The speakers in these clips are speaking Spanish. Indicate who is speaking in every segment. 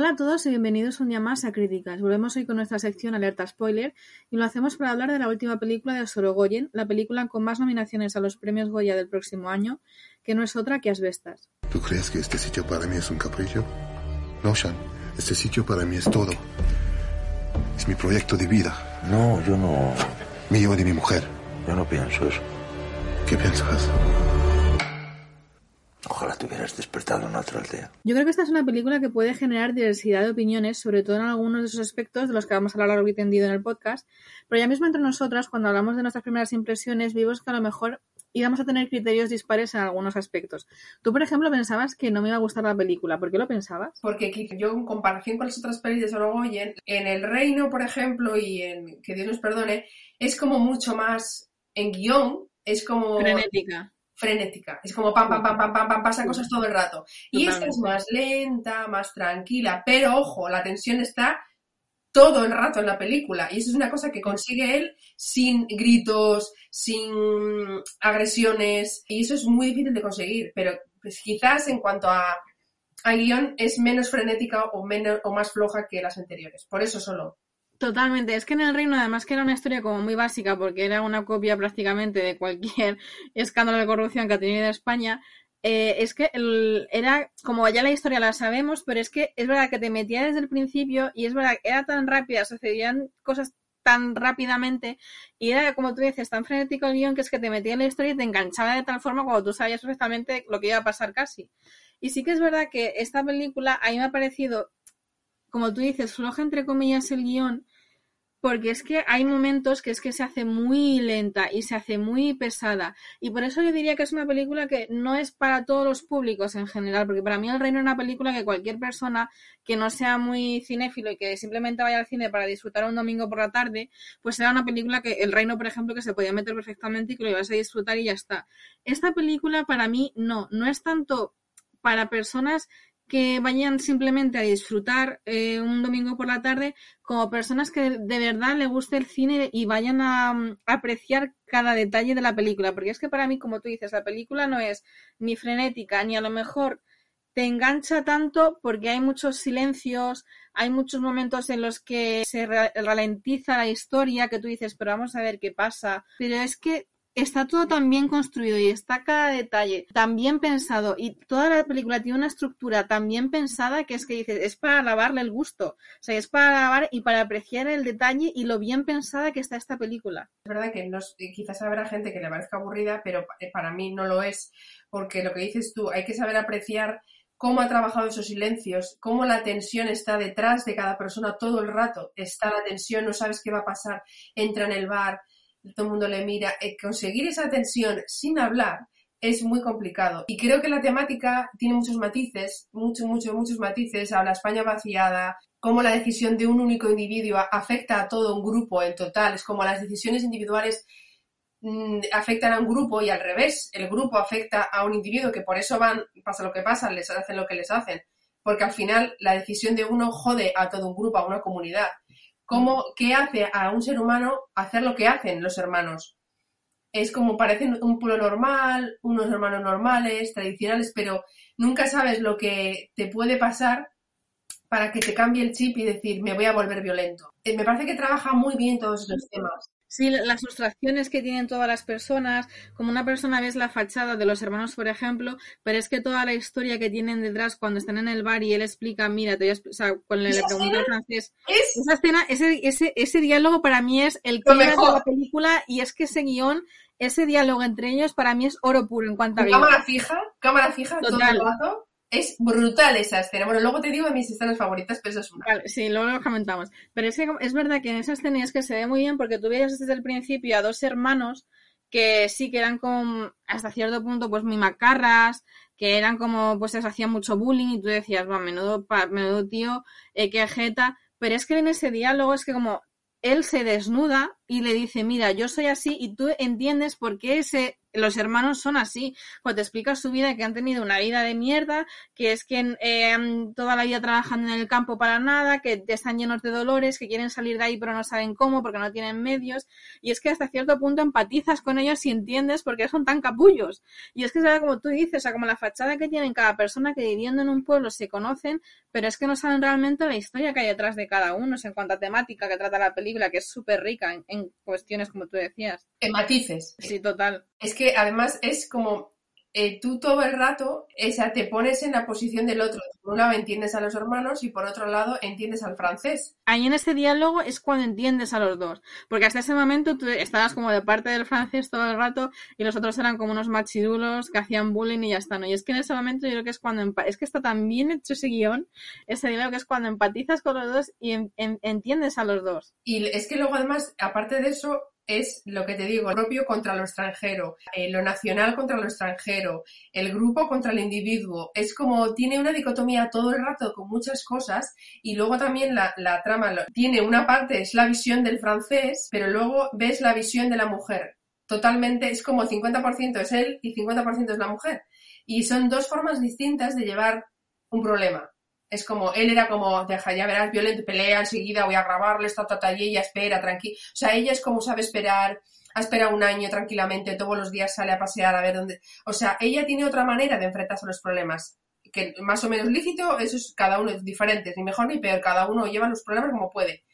Speaker 1: Hola a todos y bienvenidos un día más a Críticas. Volvemos hoy con nuestra sección Alerta Spoiler y lo hacemos para hablar de la última película de Sorogoyen, la película con más nominaciones a los premios Goya del próximo año, que no es otra que Asbestas.
Speaker 2: ¿Tú crees que este sitio para mí es un capricho? No, Sean. Este sitio para mí es todo. Es mi proyecto de vida.
Speaker 3: No, yo no.
Speaker 2: Mío y de mi mujer.
Speaker 3: Yo no pienso eso.
Speaker 2: ¿Qué piensas?
Speaker 3: Ojalá te hubieras despertado en otra aldea.
Speaker 1: Yo creo que esta es una película que puede generar diversidad de opiniones, sobre todo en algunos de esos aspectos de los que vamos a hablar largo y tendido en el podcast. Pero ya mismo entre nosotras, cuando hablamos de nuestras primeras impresiones, vimos que a lo mejor íbamos a tener criterios dispares en algunos aspectos. Tú, por ejemplo, pensabas que no me iba a gustar la película. ¿Por qué lo pensabas?
Speaker 4: Porque yo, en comparación con las otras pelis de Sorogoyen, en El Reino, por ejemplo, y en Que Dios nos perdone, es como mucho más en guion, es como...
Speaker 1: Frenética
Speaker 4: frenética. Es como pam, pam, pam, pam, pam, pam, pasan cosas todo el rato. Y esta es más lenta, más tranquila, pero ojo, la tensión está todo el rato en la película. Y eso es una cosa que consigue él sin gritos, sin agresiones. Y eso es muy difícil de conseguir. Pero pues, quizás en cuanto a, a guion es menos frenética o, menos, o más floja que las anteriores. Por eso solo.
Speaker 1: Totalmente, es que en el reino además que era una historia como muy básica porque era una copia prácticamente de cualquier escándalo de corrupción que ha tenido España, eh, es que era como ya la historia la sabemos, pero es que es verdad que te metía desde el principio y es verdad que era tan rápida, sucedían cosas tan rápidamente y era como tú dices, tan frenético el guion que es que te metía en la historia y te enganchaba de tal forma cuando tú sabías perfectamente lo que iba a pasar casi. Y sí que es verdad que esta película a mí me ha parecido, como tú dices, floja entre comillas el guion, porque es que hay momentos que es que se hace muy lenta y se hace muy pesada. Y por eso yo diría que es una película que no es para todos los públicos en general, porque para mí El Reino es una película que cualquier persona que no sea muy cinéfilo y que simplemente vaya al cine para disfrutar un domingo por la tarde, pues será una película que El Reino, por ejemplo, que se podía meter perfectamente y que lo ibas a disfrutar y ya está. Esta película para mí no, no es tanto para personas que vayan simplemente a disfrutar eh, un domingo por la tarde como personas que de verdad le guste el cine y vayan a, mm, apreciar cada detalle de la película. Porque es que para mí, como tú dices, la película no es ni frenética, ni a lo mejor te engancha tanto porque hay muchos silencios, hay muchos momentos en los que se ralentiza la historia, que tú dices, pero vamos a ver qué pasa. Pero es que está todo tan bien construido y está cada detalle tan bien pensado y toda la película tiene una estructura tan bien pensada que es que dices, es para lavarle el gusto, o sea, es para lavar y para apreciar el detalle y lo bien pensada que está esta película.
Speaker 4: Es verdad que quizás habrá gente que le parezca aburrida, pero para mí no lo es, porque lo que dices tú, hay que saber apreciar cómo ha trabajado esos silencios, cómo la tensión está detrás de cada persona todo el rato. Está la tensión, no sabes qué va a pasar, entra en el bar, todo el mundo le mira. Eh, conseguir esa tensión sin hablar es muy complicado. Y creo que la temática tiene muchos matices, muchos, muchos, muchos matices. Habla España vaciada, cómo la decisión de un único individuo afecta a todo un grupo en total. Es como las decisiones individuales mm, afectan a un grupo y al revés, el grupo afecta a un individuo, que por eso van, pasa lo que pasa, les hacen lo que les hacen. Porque al final la decisión de uno jode a todo un grupo, a una comunidad cómo, qué hace a un ser humano hacer lo que hacen los hermanos. Es como parecen un pueblo normal, unos hermanos normales, tradicionales, pero nunca sabes lo que te puede pasar para que te cambie el chip y decir, me voy a volver violento. Eh, me parece que trabaja muy bien todos esos temas.
Speaker 1: Sí, las frustraciones que tienen todas las personas, como una persona ves la fachada de los hermanos, por ejemplo, pero es que toda la historia que tienen detrás cuando están en el bar y él explica, mira, te voy a o sea, cuando le, pregunta al francés, esa escena, ese, ese, ese diálogo para mí es el que de la película y es que ese guion, ese diálogo entre ellos para mí es oro puro en cuanto a
Speaker 4: Cámara fija, cámara fija todo el rato es brutal esa escena. Bueno, luego te digo de mis escenas favoritas, pero eso es una.
Speaker 1: Vale, sí, luego lo comentamos. Pero es que es verdad que en esa escena es que se ve muy bien porque tú veías desde el principio a dos hermanos que sí que eran como hasta cierto punto pues muy macarras, que eran como pues les hacían mucho bullying y tú decías, va, menudo, menudo tío, eh, qué jeta. Pero es que en ese diálogo es que como él se desnuda y le dice, mira, yo soy así y tú entiendes por qué ese los hermanos son así. Cuando te explicas su vida, que han tenido una vida de mierda, que es que eh, toda la vida trabajando en el campo para nada, que están llenos de dolores, que quieren salir de ahí pero no saben cómo porque no tienen medios. Y es que hasta cierto punto empatizas con ellos y entiendes por qué son tan capullos. Y es que es como tú dices, o sea, como la fachada que tienen cada persona que viviendo en un pueblo se conocen, pero es que no saben realmente la historia que hay detrás de cada uno, en cuanto a temática que trata la película, que es súper rica en, en, cuestiones como tú decías.
Speaker 4: En matices.
Speaker 1: Sí, total.
Speaker 4: Es que además es como eh, tú todo el rato esa, te pones en la posición del otro. Por un lado entiendes a los hermanos y por otro lado entiendes al francés.
Speaker 1: Ahí en este diálogo es cuando entiendes a los dos. Porque hasta ese momento tú estabas como de parte del francés todo el rato y los otros eran como unos machirulos que hacían bullying y ya está. ¿no? Y es que en ese momento yo creo que es cuando es que está tan bien hecho ese guion, ese diálogo que es cuando empatizas con los dos y entiendes a los dos.
Speaker 4: Y es que luego además, aparte de eso, es lo que te digo, el propio contra lo extranjero, eh, lo nacional contra lo extranjero, el grupo contra el individuo. Es como tiene una dicotomía todo el rato con muchas cosas y luego también la, la trama tiene una parte, es la visión del francés, pero luego ves la visión de la mujer. Totalmente, es como 50% es él y 50% es la mujer. Y son dos formas distintas de llevar un problema. Es como, él era como, deja, ya verás, violento, pelea enseguida, voy a grabarle, esta tata, y ella espera, tranquila. O sea, ella es como sabe esperar, ha esperado un año tranquilamente, todos los días sale a pasear a ver dónde. O sea, ella tiene otra manera de enfrentarse a los problemas. Que más o menos lícito, eso es cada uno es diferente, ni mejor ni peor, cada uno lleva los problemas como puede.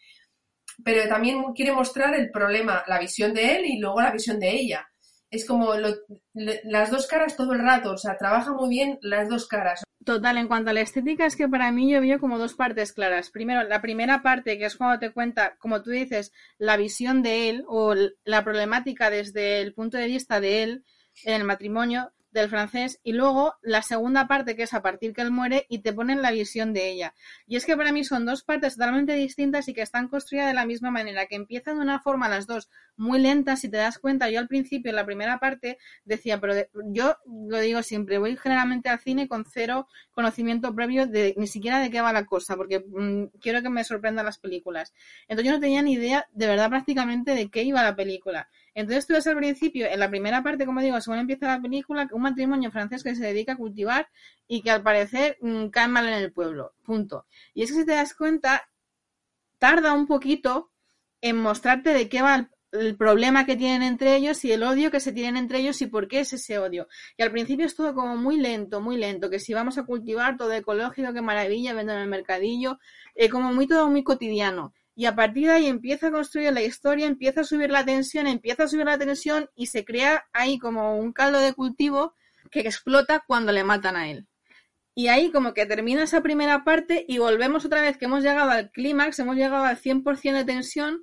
Speaker 4: Pero también quiere mostrar el problema, la visión de él y luego la visión de ella. Es como las dos caras todo el rato, o sea, trabaja muy bien las dos caras.
Speaker 1: Total, en cuanto a la estética, es que para mí yo veo como dos partes claras. Primero, la primera parte, que es cuando te cuenta, como tú dices, la visión de él o la problemática desde el punto de vista de él en el matrimonio, del francés y luego la segunda parte que es a partir que él muere y te ponen la visión de ella. Y es que para mí son dos partes totalmente distintas y que están construidas de la misma manera, que empiezan de una forma las dos muy lentas, si te das cuenta, yo al principio en la primera parte decía, pero yo lo digo siempre, voy generalmente al cine con cero conocimiento previo de ni siquiera de qué va la cosa, porque mm, quiero que me sorprendan las películas. Entonces yo no tenía ni idea de verdad prácticamente de qué iba la película. Entonces tú ves al principio, en la primera parte, como digo, según empieza la película, un matrimonio francés que se dedica a cultivar y que al parecer mm, cae mal en el pueblo. Punto. Y es que si te das cuenta, tarda un poquito en mostrarte de qué va el, problema que tienen entre ellos y el odio que se tienen entre ellos y por qué es ese odio. Y al principio es todo como muy lento, muy lento, que si vamos a cultivar todo ecológico, qué maravilla, vendo en el mercadillo, eh, como muy todo muy cotidiano y a partir de ahí empieza a construir la historia, empieza a subir la tensión, empieza a subir la tensión y se crea ahí como un caldo de cultivo que explota cuando le matan a él. Y ahí como que termina esa primera parte y volvemos otra vez que hemos llegado al clímax, hemos llegado al 100% de tensión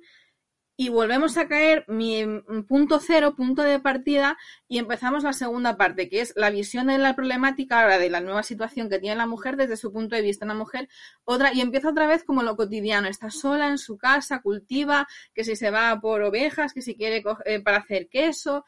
Speaker 1: y volvemos a caer mi punto cero, punto de partida, y empezamos la segunda parte, que es la visión de la problemática ahora de la nueva situación que tiene la mujer desde su punto de vista. Una mujer, otra, y empieza otra vez como lo cotidiano, está sola en su casa, cultiva, que si se va por ovejas, que si quiere eh, para hacer queso,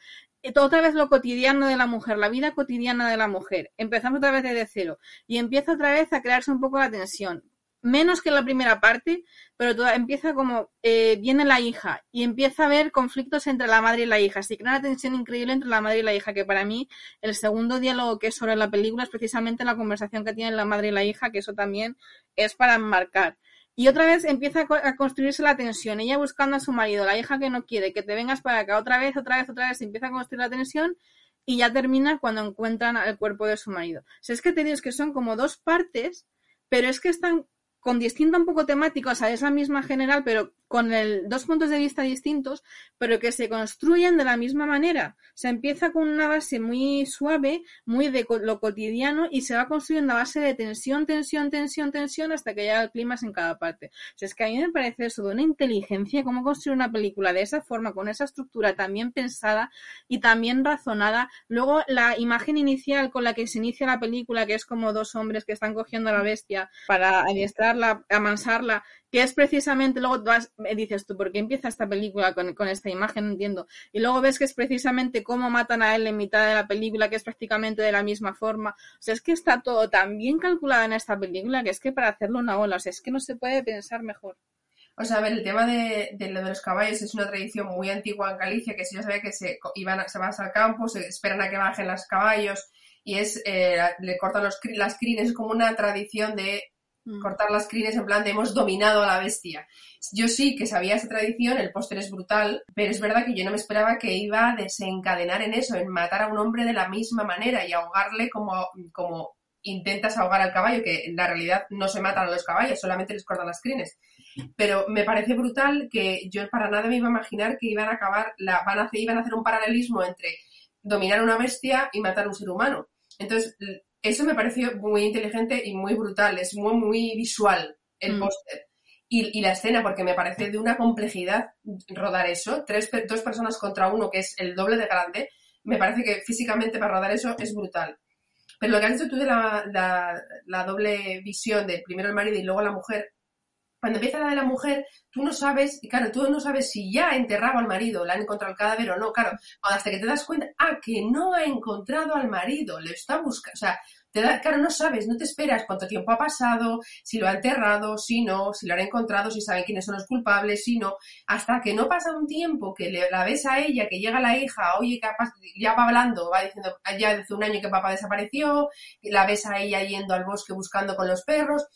Speaker 1: otra vez lo cotidiano de la mujer, la vida cotidiana de la mujer. Empezamos otra vez desde cero y empieza otra vez a crearse un poco la tensión menos que en la primera parte, pero toda, empieza como eh, viene la hija y empieza a haber conflictos entre la madre y la hija. Así que una tensión increíble entre la madre y la hija, que para mí el segundo diálogo que es sobre la película es precisamente la conversación que tienen la madre y la hija, que eso también es para marcar. Y otra vez empieza a construirse la tensión, ella buscando a su marido, la hija que no quiere, que te vengas para acá, otra vez, otra vez, otra vez, empieza a construir la tensión y ya termina cuando encuentran el cuerpo de su marido. O es que te digo que son como dos partes, pero es que están con distinta un poco temática, o sea, es la misma general, pero con el, dos puntos de vista distintos, pero que se construyen de la misma manera. Se empieza con una base muy suave, muy de lo cotidiano, y se va construyendo a base de tensión, tensión, tensión, tensión, hasta que llega el clima en cada parte. O es que a mí me parece eso de una inteligencia, cómo construir una película de esa forma, con esa estructura tan bien pensada y también razonada. Luego, la imagen inicial con la que se inicia la película, que es como dos hombres que están cogiendo a la bestia para adiestrarla, amansarla, que es precisamente, luego vas, dices tú, ¿por qué empieza esta película con, esta imagen? No entiendo. Y luego ves que es precisamente cómo matan a él en mitad de la película, que es prácticamente de la misma forma. O sea, es que está todo tan bien calculado en esta película que es que para hacerlo una ola, o sea, es que no se puede pensar mejor.
Speaker 4: O sea, a ver, el tema de, lo de los caballos es una tradición muy antigua en Galicia, que si yo sabía que se, iban se van al campo, se esperan a que bajen los caballos y es, eh, le cortan los, las crines, es como una tradición de. Cortar las crines en plan de hemos dominado a la bestia. Yo sí que sabía esa tradición, el póster es brutal, pero es verdad que yo no me esperaba que iba a desencadenar en eso, en matar a un hombre de la misma manera y ahogarle como, como intentas ahogar al caballo, que en la realidad no se matan a los caballos, solamente les cortan las crines. Pero me parece brutal que yo para nada me iba a imaginar que iban a acabar, la, van a iban a hacer un paralelismo entre dominar a una bestia y matar a un ser humano. Entonces, eso me pareció muy inteligente y muy brutal, es muy, muy visual el mm. póster. Y, la escena, porque me parece de una complejidad rodar eso, tres, dos personas contra uno, que es el doble de grande, me parece que físicamente para rodar eso es brutal. Pero lo que has dicho tú de la, la, la doble visión de primero el marido y luego la mujer, cuando empieza la de la mujer, tú no sabes, y claro, tú no sabes si ya ha enterrado al marido, le han encontrado el cadáver o no, claro, hasta que te das cuenta, ah, que no ha encontrado al marido, le está buscando, o sea, te da, claro, no sabes, no te esperas cuánto tiempo ha pasado, si lo ha enterrado, si no, si lo han encontrado, si saben quiénes son los culpables, si no, hasta que no pasa un tiempo que le, la ves a ella, que llega la hija, oye, ya va hablando, va diciendo, ya hace un año que papá desapareció, la ves a ella yendo al bosque buscando con los perros,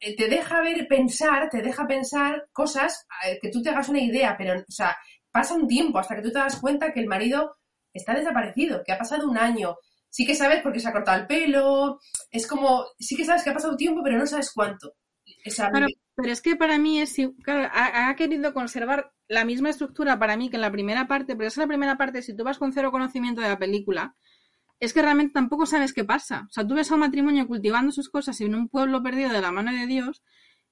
Speaker 4: eh, te deja ver, pensar, te deja pensar cosas eh, que tú te hagas una idea, pero, o sea, pasa un tiempo hasta que tú te das cuenta que el marido está desaparecido, que ha pasado un año. Sí que sabes porque se ha cortado el pelo, es como, sí que sabes que ha pasado tiempo, pero no sabes cuánto.
Speaker 1: claro, pero es que para mí es, claro, ha, ha, querido conservar la misma estructura para mí que en la primera parte, pero es la primera parte, si tú vas con cero conocimiento de la película, es que realmente tampoco sabes qué pasa. O sea, tú ves a un matrimonio cultivando sus cosas en un pueblo perdido de la mano de Dios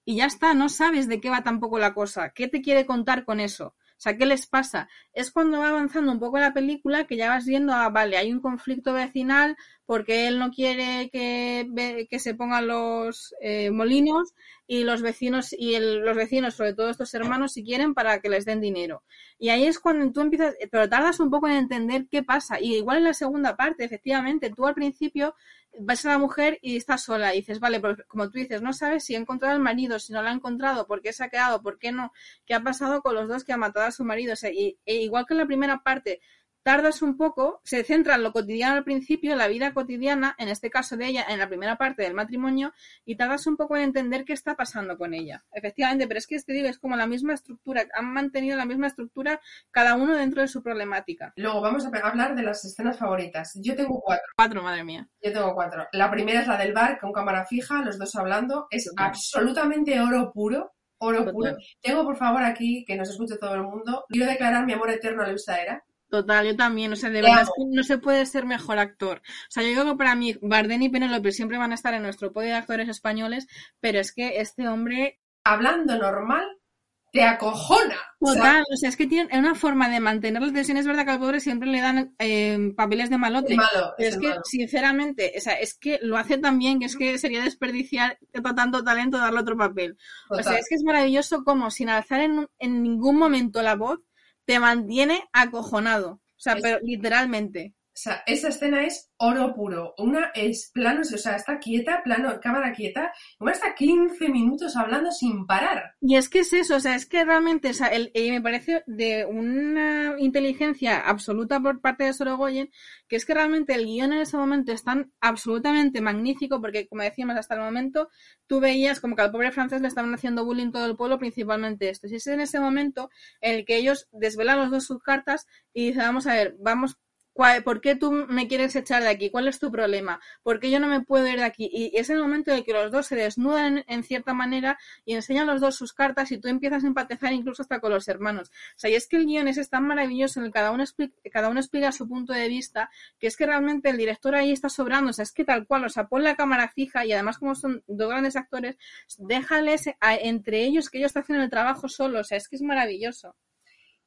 Speaker 1: y ya está, no sabes de qué va tampoco la cosa. ¿Qué te quiere contar con eso? O sea, ¿qué les pasa? Es cuando va avanzando un poco la película que ya vas viendo, ah, vale, hay un conflicto vecinal, porque él no quiere que, que se pongan los eh, molinos y los vecinos y los vecinos, sobre todo estos hermanos, si quieren para que les den dinero. Y ahí es cuando tú empiezas, pero tardas un poco en entender qué pasa. Y igual en la segunda parte, efectivamente, tú al principio vas a la mujer y estás sola y dices, vale, pero como tú dices, no sabes si ha encontrado al marido, si no lo ha encontrado, por qué se ha quedado, por qué no, qué ha pasado con los dos que ha matado a su marido. O sea, y, e igual que en la primera parte, tardas un poco, se centra en lo cotidiano al principio, en la vida cotidiana, en este caso de ella, en la primera parte del matrimonio, y tardas un poco en entender qué está pasando con ella. Efectivamente, pero es que este digo, es como la misma estructura, han mantenido la misma estructura cada uno dentro de su problemática.
Speaker 4: Luego vamos a hablar de las escenas favoritas. Yo tengo cuatro.
Speaker 1: Cuatro, madre mía.
Speaker 4: Yo tengo cuatro. La primera es la del bar, con cámara fija, los dos hablando. Es absolutamente oro puro. Oro puro. Tengo, por favor, aquí, que nos escuche todo el mundo, quiero declarar mi amor eterno a Luisa Era
Speaker 1: Total, yo también. O sea, de verdad no se puede ser mejor actor. O sea, yo digo que para mí Bardem y Penélope siempre van a estar en nuestro podio de actores españoles, pero es que este hombre...
Speaker 4: Hablando normal, te acojona.
Speaker 1: Total, o sea, es que tiene una forma de mantener la tensión. Es verdad que al pobre siempre le dan eh, papeles de malote. pero es, que, sinceramente, o sea, es que lo hace tan bien que es que sería desperdiciar tanto talento darle otro papel. O sea, es que es maravilloso como sin alzar en, en ningún momento la voz te mantiene acojonado. O sea, pero literalmente.
Speaker 4: O sea, esa escena es oro puro. Una es plano, o sea, está quieta, plano, cámara quieta, una está 15 minutos hablando sin parar.
Speaker 1: Y es que es eso, o sea, es que realmente, o sea, el, me parece de una inteligencia absoluta por parte de Sorogoyen, que es que realmente el guion en ese momento es tan absolutamente magnífico, porque como decíamos hasta el momento, tú veías como que al pobre francés le estaban haciendo bullying todo el pueblo, principalmente esto. Y es en ese momento en el que ellos desvelan los dos sus cartas y dicen, vamos a ver, vamos ¿Por qué tú me quieres echar de aquí? ¿Cuál es tu problema? ¿Por qué yo no me puedo ir de aquí? Y es el momento en que los dos se desnudan en, cierta manera y enseñan los dos sus cartas y tú empiezas a empatizar incluso hasta con los hermanos. O sea, y es que el guion es tan maravilloso en el que cada uno, explica, cada uno explica su punto de vista que es que realmente el director ahí está sobrando. O sea, es que tal cual, o sea, pon la cámara fija y además como son dos grandes actores, déjales entre ellos que ellos haciendo el trabajo solo. O sea, es que es maravilloso.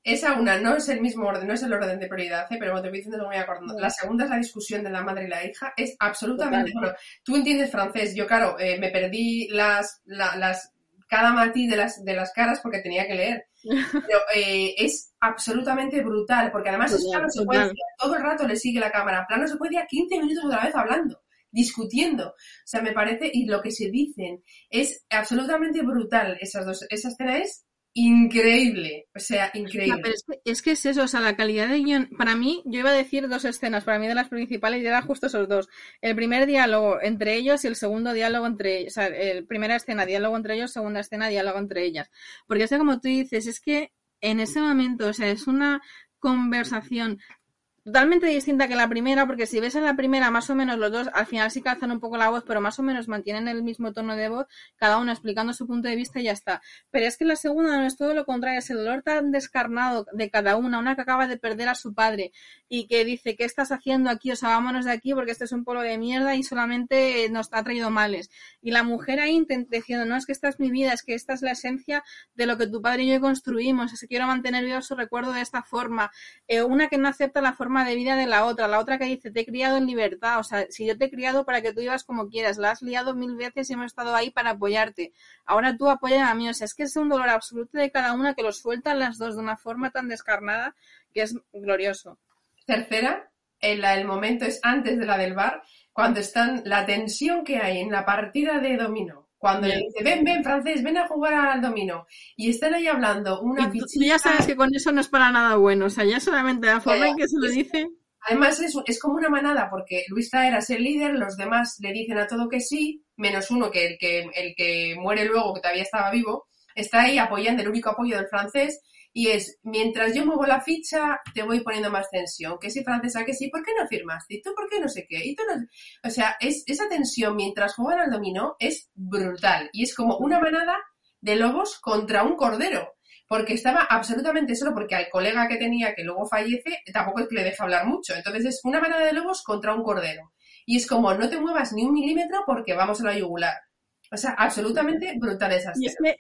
Speaker 4: Esa una, no es el mismo orden, no es el orden de prioridad, ¿eh? pero como te voy diciendo, no me voy acordando. La segunda es la discusión de la madre y la hija. Es absolutamente. Bueno, tú entiendes francés. Yo, claro, eh, me perdí las, las cada matiz de las, de las caras porque tenía que leer. Pero eh, es absolutamente brutal, porque además es plano secuencia. Todo el rato le sigue la cámara. Plano secuencia, 15 minutos otra vez hablando discutiendo. O sea, me parece, y lo que se dicen es absolutamente brutal. Esas dos, esa escena es increíble, o sea, increíble.
Speaker 1: es, que, es, eso, o sea, la calidad de guion, para mí, yo iba a decir dos escenas, para mí de las principales, y era justo esos dos. El primer diálogo entre ellos y el segundo diálogo entre ellos, o sea, el primera escena, diálogo entre ellos, segunda escena, diálogo entre ellas. Porque es como tú dices, es que en ese momento, o sea, es una conversación totalmente distinta que la primera, porque si ves en la primera, más o menos los dos al final sí calzan un poco la voz, pero más o menos mantienen el mismo tono de voz, cada uno explicando su punto de vista y ya está. Pero es que la segunda no es todo lo contrario, es el dolor tan descarnado de cada una, una que acaba de perder a su padre y que dice, ¿qué estás haciendo aquí? O sea, vámonos de aquí porque este es un pueblo de mierda y solamente nos ha traído males. Y la mujer ahí diciendo, no, es que esta es mi vida, es que esta es la esencia de lo que tu padre y yo construimos, es que quiero mantener vivo su recuerdo de esta forma. Eh, una que no acepta la forma de vida de la otra, la otra que dice, te he criado en libertad, o sea, si yo te he criado para que tú vivas como quieras, la has liado mil veces y hemos estado ahí para apoyarte, ahora tú apoyas a mí, o sea, es que es un dolor absoluto de cada una que lo sueltan las dos de una forma tan descarnada que es glorioso.
Speaker 4: Tercera, el, el momento es antes de la del bar, cuando están, la tensión que hay en la partida de dominó cuando le dice, ven, ven, francés, ven a jugar al dominó. Y están ahí hablando una
Speaker 1: y tú, ya sabes que con eso no es para nada bueno. O sea, ya solamente la forma en que se lo dice.
Speaker 4: Además, es, es como una manada, porque Luis Taera es el líder, los demás le dicen a todo que sí, menos uno que el que, el que muere luego, que todavía estaba vivo, está ahí apoyando el único apoyo del francés, y es, mientras yo muevo la ficha, te voy poniendo más tensión. Que si francesa, que sí, ¿por qué no firmaste? ¿Y tú por qué no sé qué? ¿Y tú no... O sea, es, esa tensión mientras juegan al dominó es brutal. Y es como una manada de lobos contra un cordero. Porque estaba absolutamente solo, porque al colega que tenía, que luego fallece, tampoco es que le deje hablar mucho. Entonces es una manada de lobos contra un cordero. Y es como, no te muevas ni un milímetro porque vamos a la yugular. O sea, absolutamente brutal esa
Speaker 1: escena. Y es que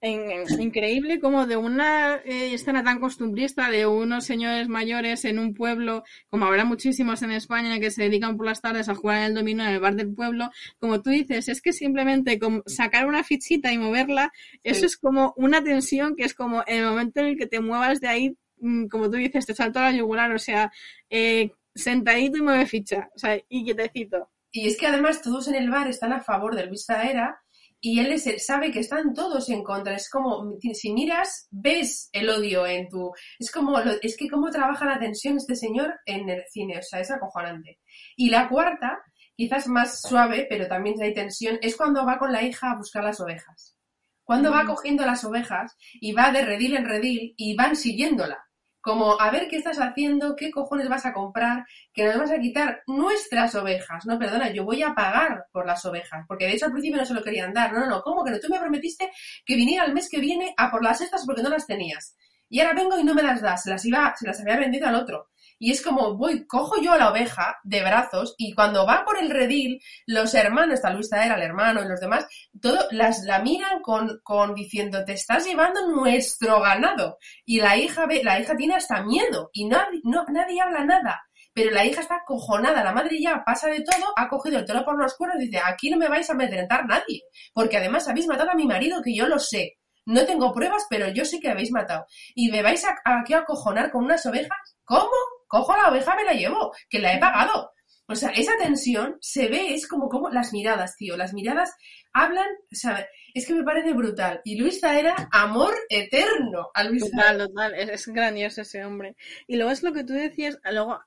Speaker 1: es increíble como de una eh, escena tan costumbrista de unos señores mayores en un pueblo, como habrá muchísimos en España que se dedican por las tardes a jugar en el dominó en el bar del pueblo, como tú dices, es que simplemente sacar una fichita y moverla, eso es como una tensión que es como en el momento en el que te muevas de ahí, mm, como tú dices, te salto a la yugular, o sea, eh, sentadito y mueve ficha, o sea, y quietecito.
Speaker 4: Y es que además todos en el bar están a favor de Luis Era y él, es, él sabe que están todos en contra. Es como, si miras, ves el odio en tu... Es como, es que cómo trabaja la tensión este señor en el cine, o sea, es acojonante. Y la cuarta, quizás más suave, pero también hay tensión, es cuando va con la hija a buscar las ovejas. Cuando va mm. cogiendo las ovejas y va de redil en redil y van siguiéndola como a ver qué estás haciendo, qué cojones vas a comprar, que nos vas a quitar nuestras ovejas. No, perdona, yo voy a pagar por las ovejas, porque de hecho al principio no se lo querían dar. No, no, no, ¿cómo que no? Tú me prometiste que viniera el mes que viene a por las estas porque no las tenías. Y ahora vengo y no me las das, se las iba, se las había vendido al otro y es como voy, cojo yo a la oveja de brazos y cuando va por el redil, los hermanos, está Luis era el hermano y los demás, todo, las, la miran con, con diciendo, te estás llevando nuestro ganado. Y la hija ve, la hija tiene hasta miedo y no, no, nadie habla nada. Pero la hija está cojonada, la madre ya pasa de todo, ha cogido el toro por los cuernos y dice, aquí no me vais a amedrentar nadie, porque además habéis matado a mi marido, que yo lo sé. No tengo pruebas, pero yo sé que habéis matado. ¿Y me vais a, aquí a acojonar con unas ovejas? ¿Cómo? Cojo la oveja, me la llevo, que la he pagado. O sea, esa tensión se ve, es como, como las miradas, tío. Las miradas hablan, o sea, es que me parece brutal. Y Luisa era amor eterno a Luisa.
Speaker 1: Total, total, es, grandioso ese hombre. Y luego es lo que tú decías, luego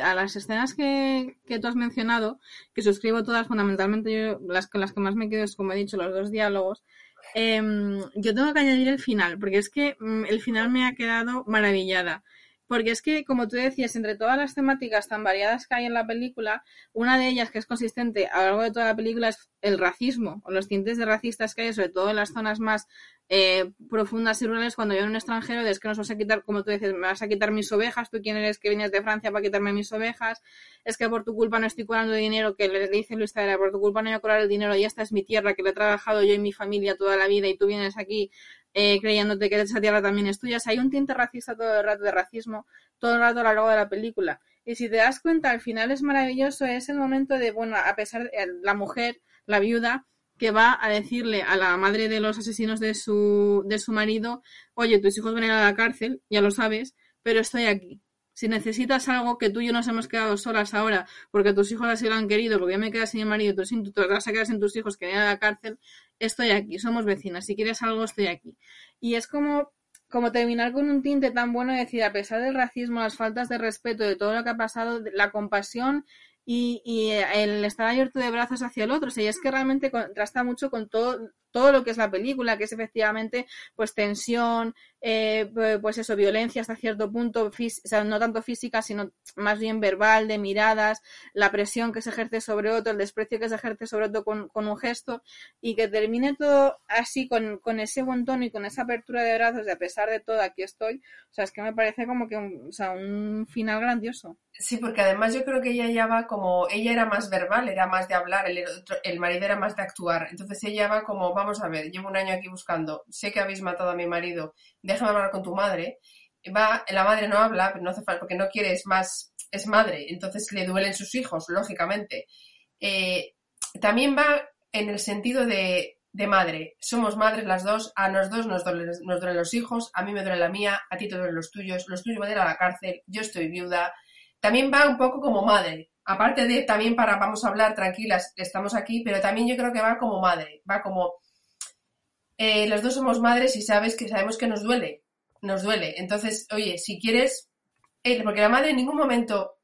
Speaker 1: a las escenas que, que, tú has mencionado, que suscribo todas, fundamentalmente yo, las con las que más me quedo es, como he dicho, los dos diálogos. Em, yo tengo que añadir el final, porque es que mm, el final me ha quedado maravillada Porque es que, como tú decías, entre todas las temáticas tan variadas que hay en la película, una de ellas que es consistente a lo largo de toda la película es el racismo, o los tintes de racistas que hay, sobre todo en las zonas más eh, profundas y rurales, cuando yo en un extranjero, es que nos vas a quitar, como tú dices, me vas a quitar mis ovejas, tú quién eres que vienes de Francia para quitarme mis ovejas, es que por tu culpa no estoy cobrando dinero, que le dice Luis Tadera, por tu culpa no voy a cobrar el dinero y esta es mi tierra, que le he trabajado yo y mi familia toda la vida y tú vienes aquí eh, creyéndote que esa tierra también es tuya. hay un tinte racista todo el rato de racismo, todo el rato a lo largo de la película. Y si te das cuenta, al final es maravilloso, es el momento de, bueno, a pesar de la mujer, la viuda, que va a decirle a la madre de los asesinos de su, de su marido, oye, tus hijos van a ir a la cárcel, ya lo sabes, pero estoy aquí. Si necesitas algo que tú y yo nos hemos quedado solas ahora porque tus hijos así lo han querido, porque ya me quedas sin mi marido, tú, tú te vas a quedar sin tus hijos que vayan a la cárcel, estoy aquí, somos vecinas, si quieres algo estoy aquí. Y es como, como terminar con un tinte tan bueno de decir, a pesar del racismo, las faltas de respeto, de todo lo que ha pasado, la compasión y, y, el estar abierto de brazos hacia el otro. O sea, y es que realmente contrasta mucho con todo, todo lo que es la película, que es efectivamente pues tensión, eh, pues eso, violencia hasta cierto punto, o no tanto física, sino más bien verbal, de miradas, la presión que se ejerce sobre otro, el desprecio que se ejerce sobre otro con, un gesto, y que termine todo así, con, ese buen tono y con esa apertura de brazos, de a pesar de todo, aquí estoy, o sea, es que me parece como que un final grandioso.
Speaker 4: Sí, porque además yo creo que ella ya va como, ella era más verbal, era más de hablar, el, el marido era más de actuar, entonces ella va como, vamos a ver, llevo un año aquí buscando, sé que habéis matado a mi marido, déjame hablar con tu madre. Va, la madre no habla, pero no hace falta, porque no quiere, es más, es madre, entonces le duelen sus hijos, lógicamente. Eh, también va en el sentido de, de, madre. Somos madres las dos, a los dos nos duelen, nos duelen los hijos, a mí me duele la mía, a ti te duelen los tuyos, los tuyos van a ir a la cárcel, yo estoy viuda. También va un poco como madre. Aparte de también para vamos a hablar tranquilas, estamos aquí, pero también yo creo que va como madre, va como eh, los dos somos madres y sabes que sabemos que nos duele, nos duele. Entonces, oye, si quieres, eh, porque la madre en ningún momento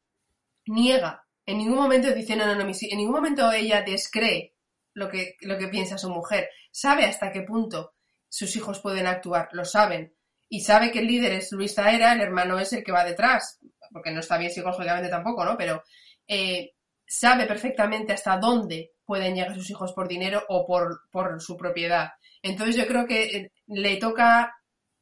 Speaker 4: niega, en ningún momento dice, no, no, no, en ningún momento ella descree lo que, lo que piensa su mujer, sabe hasta qué punto sus hijos pueden actuar, lo saben. Y sabe que el líder es Luis Zaera, el hermano es el que va detrás, porque no está bien psicológicamente tampoco, ¿no? Pero eh, sabe perfectamente hasta dónde pueden llegar sus hijos por dinero o por, por su propiedad. Entonces yo creo que eh, le toca,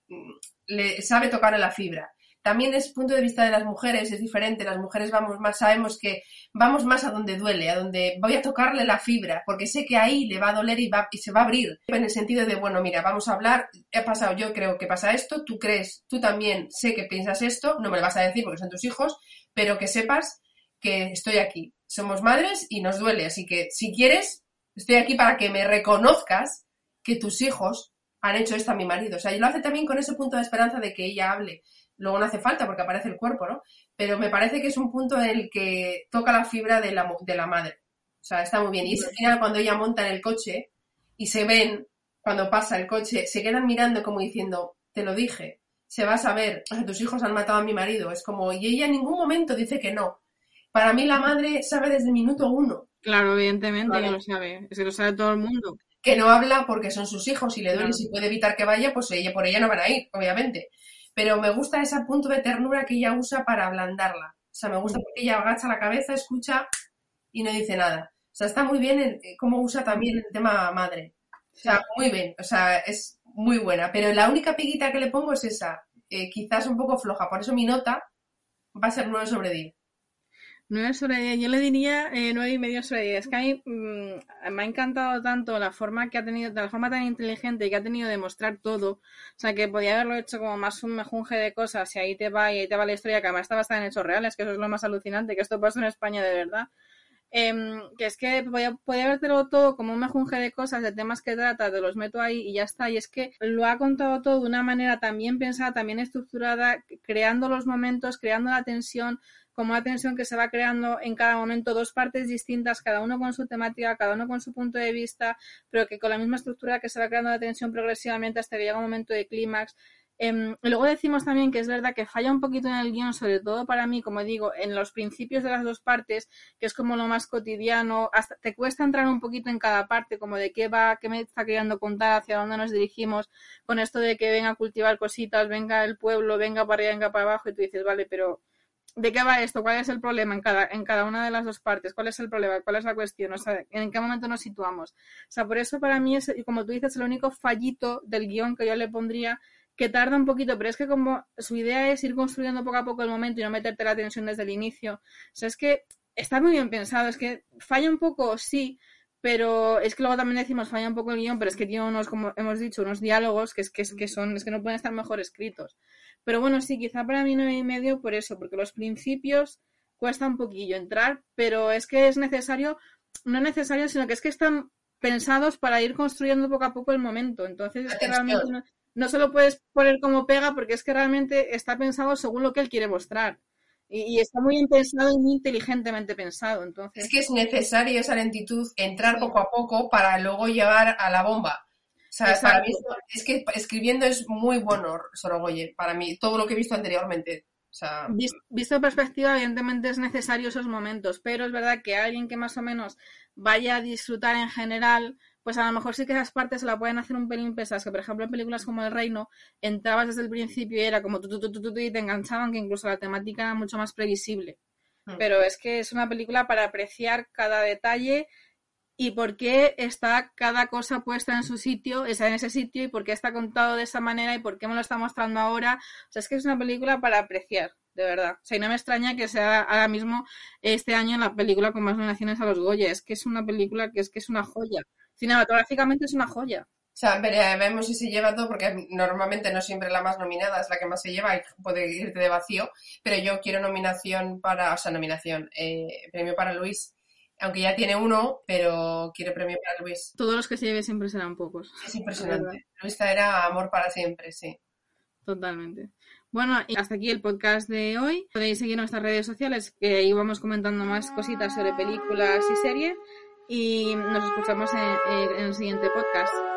Speaker 4: mm, le sabe tocar a la fibra. También es punto de vista de las mujeres, es diferente. Las mujeres vamos más, sabemos que vamos más a donde duele, a donde voy a tocarle la fibra, porque sé que ahí le va a doler y, va, y se va a abrir. En el sentido de, bueno, mira, vamos a hablar, he pasado, yo creo que pasa esto, tú crees, tú también sé que piensas esto, no me lo vas a decir porque son tus hijos, pero que sepas que estoy aquí. Somos madres y nos duele, así que si quieres, estoy aquí para que me reconozcas que tus hijos han hecho esto a mi marido. O sea, y lo hace también con ese punto de esperanza de que ella hable. Luego no hace falta porque aparece el cuerpo, ¿no? Pero me parece que es un punto en el que toca la fibra de la, de la madre. O sea, está muy bien. Y ese final cuando ella monta en el coche y se ven, cuando pasa el coche, se quedan mirando como diciendo, te lo dije, se va a saber, tus hijos han matado a mi marido. Es como, y ella en ningún momento dice que no. Para mí la madre sabe desde el minuto uno.
Speaker 1: Claro, evidentemente que lo sabe. Es que lo sabe todo el mundo
Speaker 4: que no habla porque son sus hijos y le duele y si puede evitar que vaya, pues ella por ella no van a ir, obviamente. Pero me gusta ese punto de ternura que ella usa para ablandarla. O sea, me gusta porque ella agacha la cabeza, escucha y no dice nada. O sea, está muy bien eh, cómo usa también el tema madre. O sea, muy bien. O sea, es muy buena. Pero la única piguita que le pongo es esa. Eh, quizás un poco floja. Por eso mi nota va a ser 9 sobre 10.
Speaker 1: 9 sobre 10, yo le diría eh, 9 y medio sobre 10. Es que a mí mm, me ha encantado tanto la forma que ha tenido, la forma tan inteligente que ha tenido de mostrar todo. O sea, que podía haberlo hecho como más un mejunje de cosas y ahí te va y ahí te va la historia, que además está basada en hechos reales, que eso es lo más alucinante, que esto pasa en España de verdad. Eh, que es que podía, podía habértelo todo como un mejunje de cosas, de temas que trata, te los meto ahí y ya está. Y es que lo ha contado todo de una manera también pensada, también estructurada, creando los momentos, creando la tensión como una tensión que se va creando en cada momento, dos partes distintas, cada uno con su temática, cada uno con su punto de vista, pero que con la misma estructura que se va creando la tensión progresivamente hasta que llega un momento de clímax. Y luego decimos también que es verdad que falla un poquito en el guion, sobre todo para mí, como digo, en los principios de las dos partes, que es como lo más cotidiano, hasta te cuesta entrar un poquito en cada parte, como de qué va, qué me está queriendo contar, hacia dónde nos dirigimos, con esto de que venga a cultivar cositas, venga el pueblo, venga para allá, venga para abajo, y tú dices, vale, pero ¿de qué va esto? ¿Cuál es el problema en cada, en cada una de las dos partes? ¿Cuál es el problema? ¿Cuál es la cuestión? O sea, ¿en qué momento nos situamos? O sea, por eso para mí es, como tú dices, el único fallito del guion que yo le pondría que tarda un poquito, pero es que como su idea es ir construyendo poco a poco el momento y no meterte la tensión desde el inicio, o sea, es que está muy bien pensado, es que falla un poco, sí, pero es que luego también decimos falla un poco el guion, pero es que tiene unos, como hemos dicho, unos diálogos que es que, que son, es que no pueden estar mejor escritos. Pero bueno, sí, quizá para mí nueve y medio por eso, porque los principios cuesta un poquillo entrar, pero es que es necesario, no es necesario, sino que es que están pensados para ir construyendo poco a poco el momento. Entonces es que realmente no, no se lo puedes poner como pega porque es que realmente está pensado según lo que él quiere mostrar. Y, está muy bien pensado y muy inteligentemente pensado. Entonces...
Speaker 4: Es que es necesario esa lentitud, entrar poco a poco para luego llegar a la bomba. O sea, para mí es que escribiendo es muy bueno Sorogoye, para mí, todo lo que he visto anteriormente. O sea...
Speaker 1: Visto perspectiva, evidentemente es necesario esos momentos, pero es verdad que alguien que más o menos vaya a disfrutar en general, pues a lo mejor sí que esas partes se la pueden hacer un pelín pesadas, que por ejemplo en películas como El Reino entrabas desde el principio y era como tú, tú, tú, tú, y te enganchaban, que incluso la temática era mucho más previsible. Mm. Pero es que es una película para apreciar cada detalle y por qué está cada cosa puesta en su sitio, está en ese sitio y por qué está contado de esa manera y por qué me lo está mostrando ahora. O sea, es que es una película para apreciar, de verdad. O sea, y no me extraña que sea ahora mismo este año la película con más nominaciones a los Goya. Es que es una película que es que es una joya cinematográficamente es una joya.
Speaker 4: O sea, vemos si se lleva todo, porque normalmente no siempre la más nominada es la que más se lleva y puede irte de vacío, pero yo quiero nominación para, o sea, nominación, eh, premio para Luis, aunque ya tiene uno, pero quiere premio para Luis.
Speaker 1: Todos los que se lleve siempre serán pocos.
Speaker 4: Es impresionante. Luis era amor para siempre, sí.
Speaker 1: Totalmente. Bueno, y hasta aquí el podcast de hoy. Podéis seguir nuestras redes sociales, que ahí vamos comentando más cositas sobre películas y series y nos escuchamos en, el siguiente podcast.